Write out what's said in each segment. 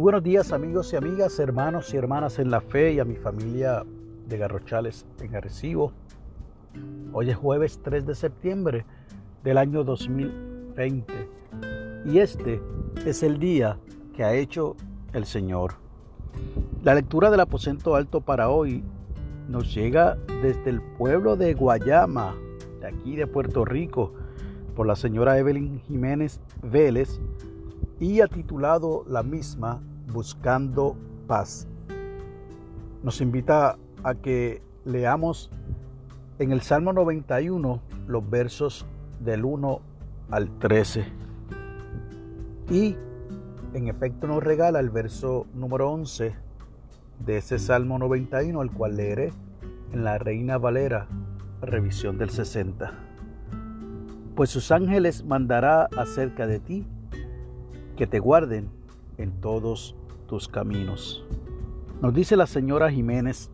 Muy buenos días amigos y amigas, hermanos y hermanas en la fe y a mi familia de Garrochales en Arecibo. Hoy es jueves 3 de septiembre del año 2020 y este es el día que ha hecho el Señor. La lectura del aposento alto para hoy nos llega desde el pueblo de Guayama, de aquí de Puerto Rico, por la señora Evelyn Jiménez Vélez y ha titulado la misma Buscando paz. Nos invita a que leamos en el Salmo 91 los versos del 1 al 13. Y en efecto nos regala el verso número 11 de ese Salmo 91, al cual leeré en la Reina Valera, revisión del 60. Pues sus ángeles mandará acerca de ti, que te guarden en todos tus caminos. Nos dice la señora Jiménez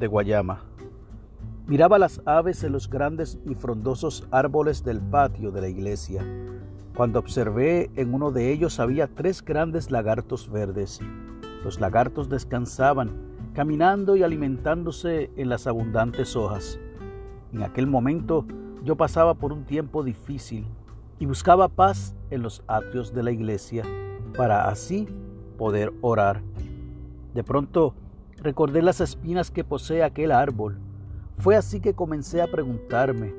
de Guayama. Miraba las aves en los grandes y frondosos árboles del patio de la iglesia. Cuando observé en uno de ellos había tres grandes lagartos verdes. Los lagartos descansaban, caminando y alimentándose en las abundantes hojas. En aquel momento yo pasaba por un tiempo difícil y buscaba paz en los atrios de la iglesia para así poder orar. De pronto recordé las espinas que posee aquel árbol. Fue así que comencé a preguntarme,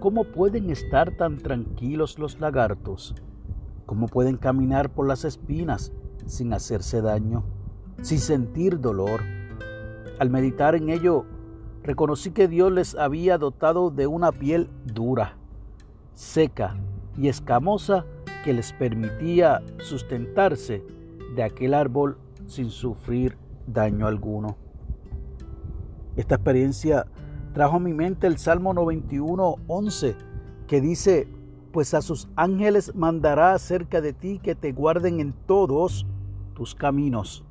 ¿cómo pueden estar tan tranquilos los lagartos? ¿Cómo pueden caminar por las espinas sin hacerse daño, sin sentir dolor? Al meditar en ello, reconocí que Dios les había dotado de una piel dura, seca y escamosa que les permitía sustentarse de aquel árbol sin sufrir daño alguno. Esta experiencia trajo a mi mente el Salmo 91, 11, que dice, pues a sus ángeles mandará cerca de ti que te guarden en todos tus caminos.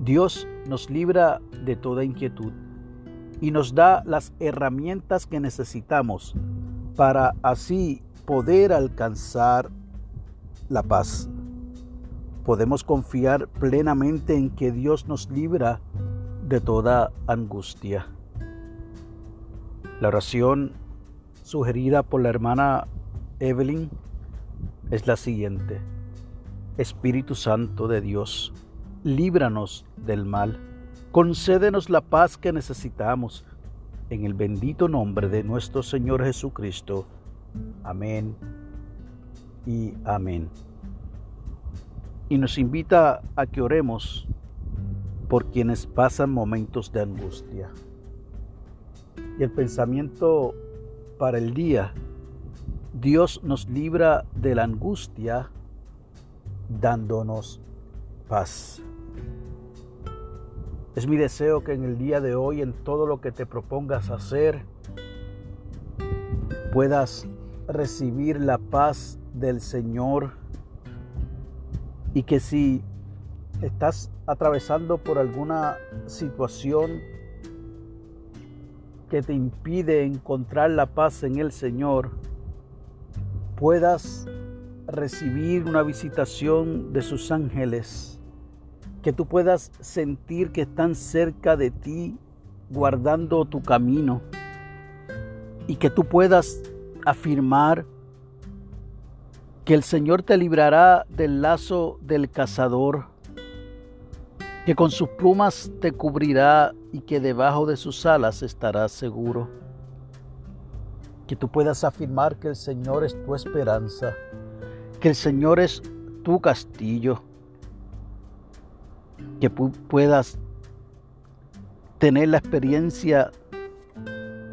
Dios nos libra de toda inquietud y nos da las herramientas que necesitamos para así poder alcanzar la paz podemos confiar plenamente en que Dios nos libra de toda angustia. La oración sugerida por la hermana Evelyn es la siguiente. Espíritu Santo de Dios, líbranos del mal, concédenos la paz que necesitamos, en el bendito nombre de nuestro Señor Jesucristo. Amén y amén y nos invita a que oremos por quienes pasan momentos de angustia. Y el pensamiento para el día, Dios nos libra de la angustia dándonos paz. Es mi deseo que en el día de hoy, en todo lo que te propongas hacer, puedas recibir la paz del Señor y que si estás atravesando por alguna situación que te impide encontrar la paz en el Señor, puedas recibir una visitación de sus ángeles, que tú puedas sentir que están cerca de ti, guardando tu camino, y que tú puedas afirmar que el Señor te librará del lazo del cazador, que con sus plumas te cubrirá y que debajo de sus alas estarás seguro. Que tú puedas afirmar que el Señor es tu esperanza, que el Señor es tu castillo, que puedas tener la experiencia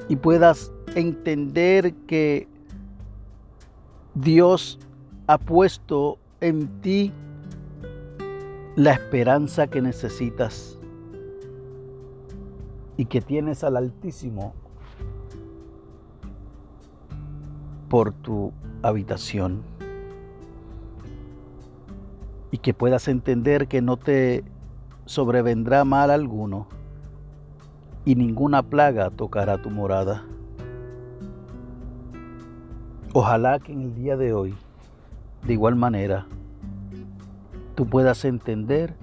y puedas entender que Dios ha puesto en ti la esperanza que necesitas y que tienes al Altísimo por tu habitación y que puedas entender que no te sobrevendrá mal alguno y ninguna plaga tocará tu morada. Ojalá que en el día de hoy de igual manera, tú puedas entender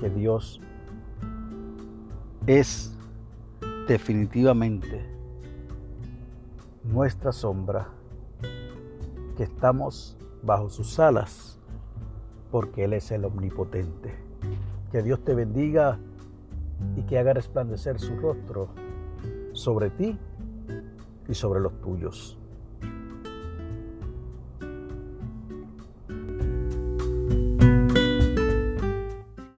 que Dios es definitivamente nuestra sombra, que estamos bajo sus alas, porque Él es el omnipotente. Que Dios te bendiga y que haga resplandecer su rostro sobre ti y sobre los tuyos.